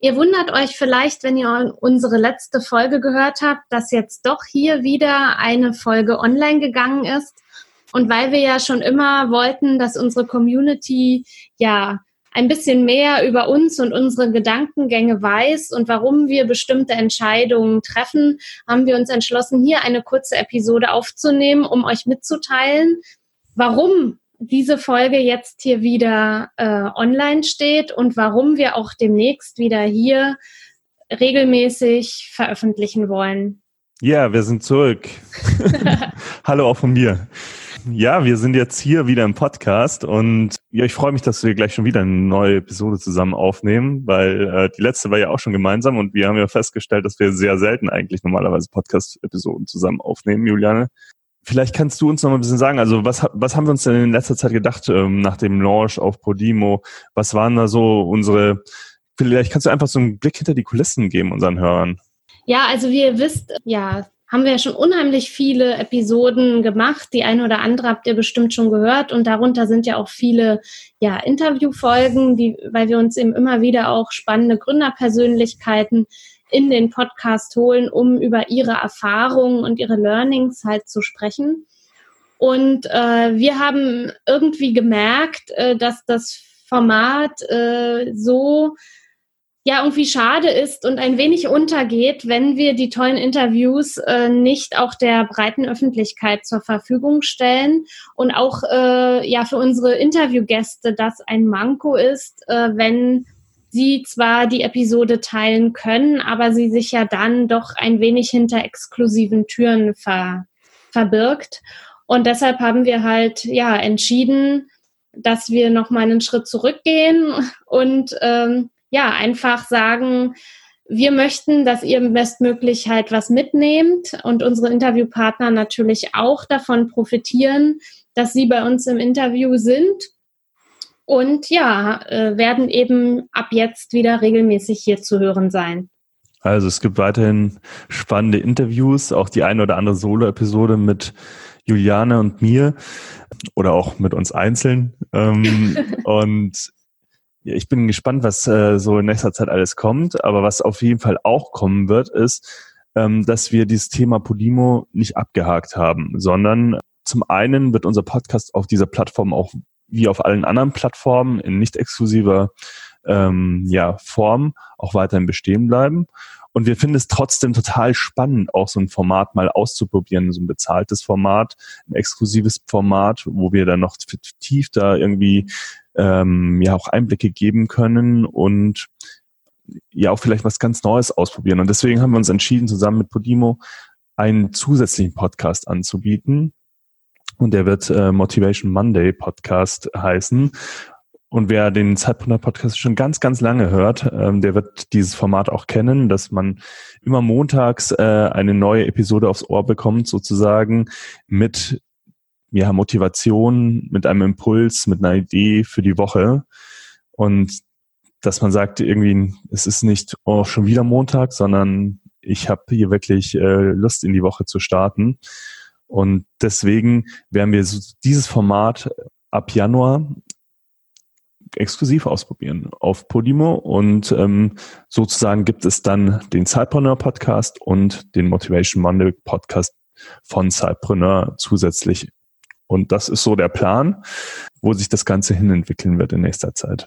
Ihr wundert euch vielleicht, wenn ihr unsere letzte Folge gehört habt, dass jetzt doch hier wieder eine Folge online gegangen ist. Und weil wir ja schon immer wollten, dass unsere Community ja ein bisschen mehr über uns und unsere Gedankengänge weiß und warum wir bestimmte Entscheidungen treffen, haben wir uns entschlossen, hier eine kurze Episode aufzunehmen, um euch mitzuteilen, warum diese Folge jetzt hier wieder äh, online steht und warum wir auch demnächst wieder hier regelmäßig veröffentlichen wollen. Ja, wir sind zurück. Hallo auch von mir. Ja, wir sind jetzt hier wieder im Podcast und ja, ich freue mich, dass wir gleich schon wieder eine neue Episode zusammen aufnehmen, weil äh, die letzte war ja auch schon gemeinsam und wir haben ja festgestellt, dass wir sehr selten eigentlich normalerweise Podcast-Episoden zusammen aufnehmen, Juliane. Vielleicht kannst du uns noch mal ein bisschen sagen, also was, was haben wir uns denn in letzter Zeit gedacht ähm, nach dem Launch auf Podimo? Was waren da so unsere, vielleicht kannst du einfach so einen Blick hinter die Kulissen geben unseren Hörern. Ja, also wie ihr wisst, ja, haben wir ja schon unheimlich viele Episoden gemacht. Die eine oder andere habt ihr bestimmt schon gehört und darunter sind ja auch viele ja, Interviewfolgen, die, weil wir uns eben immer wieder auch spannende Gründerpersönlichkeiten in den Podcast holen, um über ihre Erfahrungen und ihre Learnings halt zu sprechen. Und äh, wir haben irgendwie gemerkt, äh, dass das Format äh, so ja irgendwie schade ist und ein wenig untergeht, wenn wir die tollen Interviews äh, nicht auch der breiten Öffentlichkeit zur Verfügung stellen und auch äh, ja für unsere Interviewgäste das ein Manko ist, äh, wenn sie zwar die Episode teilen können, aber sie sich ja dann doch ein wenig hinter exklusiven Türen ver verbirgt. Und deshalb haben wir halt ja entschieden, dass wir noch mal einen Schritt zurückgehen und ähm, ja einfach sagen, wir möchten, dass ihr bestmöglich halt was mitnehmt und unsere Interviewpartner natürlich auch davon profitieren, dass sie bei uns im Interview sind und ja, äh, werden eben ab jetzt wieder regelmäßig hier zu hören sein. Also es gibt weiterhin spannende Interviews, auch die eine oder andere Solo-Episode mit Juliane und mir oder auch mit uns einzeln. Ähm, und ich bin gespannt, was äh, so in nächster Zeit alles kommt. Aber was auf jeden Fall auch kommen wird, ist, ähm, dass wir dieses Thema Podimo nicht abgehakt haben, sondern zum einen wird unser Podcast auf dieser Plattform auch wie auf allen anderen Plattformen in nicht exklusiver ähm, ja, Form auch weiterhin bestehen bleiben. Und wir finden es trotzdem total spannend, auch so ein Format mal auszuprobieren, so ein bezahltes Format, ein exklusives Format, wo wir dann noch tief da irgendwie ähm, ja auch Einblicke geben können und ja auch vielleicht was ganz Neues ausprobieren. Und deswegen haben wir uns entschieden, zusammen mit Podimo einen zusätzlichen Podcast anzubieten, und der wird äh, Motivation Monday Podcast heißen. Und wer den Zeitpreneur Podcast schon ganz, ganz lange hört, ähm, der wird dieses Format auch kennen, dass man immer montags äh, eine neue Episode aufs Ohr bekommt, sozusagen mit ja, Motivation, mit einem Impuls, mit einer Idee für die Woche. Und dass man sagt, irgendwie, es ist nicht oh, schon wieder Montag, sondern ich habe hier wirklich äh, Lust in die Woche zu starten. Und deswegen werden wir dieses Format ab Januar exklusiv ausprobieren auf Podimo und ähm, sozusagen gibt es dann den Zeitpreneur Podcast und den Motivation Monday Podcast von Zeitpreneur zusätzlich. Und das ist so der Plan, wo sich das Ganze hin entwickeln wird in nächster Zeit.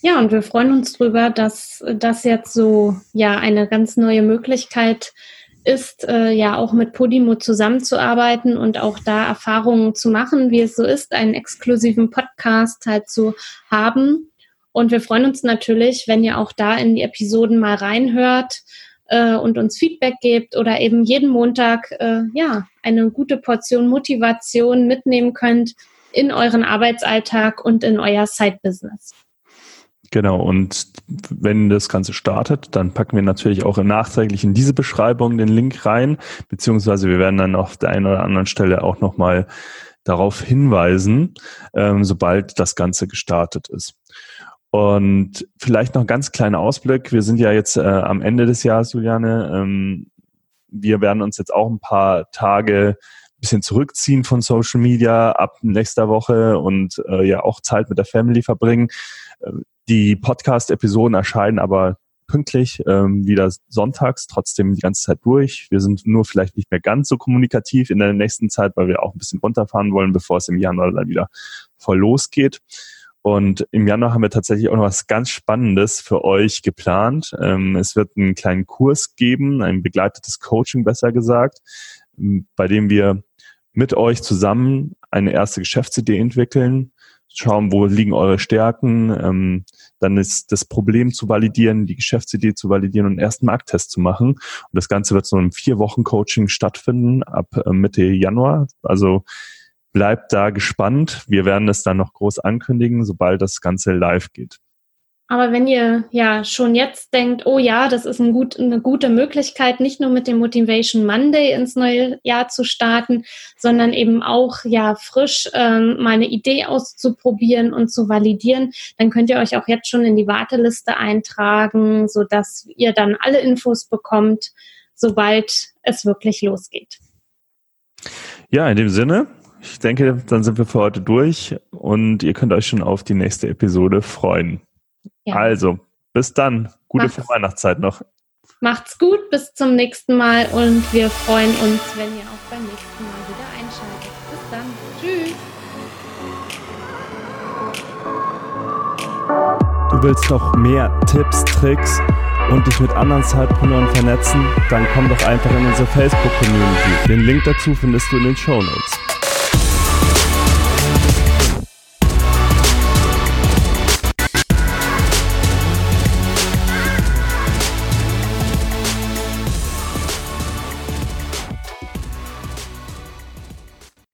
Ja, und wir freuen uns drüber, dass das jetzt so ja eine ganz neue Möglichkeit ist, äh, ja auch mit Podimo zusammenzuarbeiten und auch da Erfahrungen zu machen, wie es so ist, einen exklusiven Podcast halt zu haben. Und wir freuen uns natürlich, wenn ihr auch da in die Episoden mal reinhört äh, und uns Feedback gebt oder eben jeden Montag äh, ja eine gute Portion Motivation mitnehmen könnt in euren Arbeitsalltag und in euer Side-Business. Genau, und wenn das Ganze startet, dann packen wir natürlich auch nachträglich in diese Beschreibung den Link rein, beziehungsweise wir werden dann auf der einen oder anderen Stelle auch nochmal darauf hinweisen, ähm, sobald das Ganze gestartet ist. Und vielleicht noch ein ganz kleiner Ausblick. Wir sind ja jetzt äh, am Ende des Jahres, Juliane. Ähm, wir werden uns jetzt auch ein paar Tage bisschen zurückziehen von Social Media ab nächster Woche und äh, ja auch Zeit mit der Family verbringen. Äh, die Podcast-Episoden erscheinen aber pünktlich, ähm, wieder sonntags, trotzdem die ganze Zeit durch. Wir sind nur vielleicht nicht mehr ganz so kommunikativ in der nächsten Zeit, weil wir auch ein bisschen runterfahren wollen, bevor es im Januar dann wieder voll losgeht. Und im Januar haben wir tatsächlich auch noch was ganz Spannendes für euch geplant. Ähm, es wird einen kleinen Kurs geben, ein begleitetes Coaching besser gesagt, bei dem wir mit euch zusammen eine erste Geschäftsidee entwickeln, schauen, wo liegen eure Stärken, ähm, dann ist das Problem zu validieren, die Geschäftsidee zu validieren und ersten Markttest zu machen. Und das Ganze wird so einem vier Wochen Coaching stattfinden ab äh, Mitte Januar. Also bleibt da gespannt. Wir werden es dann noch groß ankündigen, sobald das Ganze live geht. Aber wenn ihr ja schon jetzt denkt, oh ja, das ist ein gut, eine gute Möglichkeit, nicht nur mit dem Motivation Monday ins neue Jahr zu starten, sondern eben auch ja frisch ähm, mal Idee auszuprobieren und zu validieren, dann könnt ihr euch auch jetzt schon in die Warteliste eintragen, so dass ihr dann alle Infos bekommt, sobald es wirklich losgeht. Ja, in dem Sinne, ich denke, dann sind wir für heute durch und ihr könnt euch schon auf die nächste Episode freuen. Ja. Also, bis dann. Gute Macht's. Vorweihnachtszeit noch. Macht's gut, bis zum nächsten Mal und wir freuen uns, wenn ihr auch beim nächsten Mal wieder einschaltet. Bis dann. Tschüss. Du willst noch mehr Tipps, Tricks und dich mit anderen Zeitpreneuren vernetzen? Dann komm doch einfach in unsere Facebook-Community. Den Link dazu findest du in den Show Notes.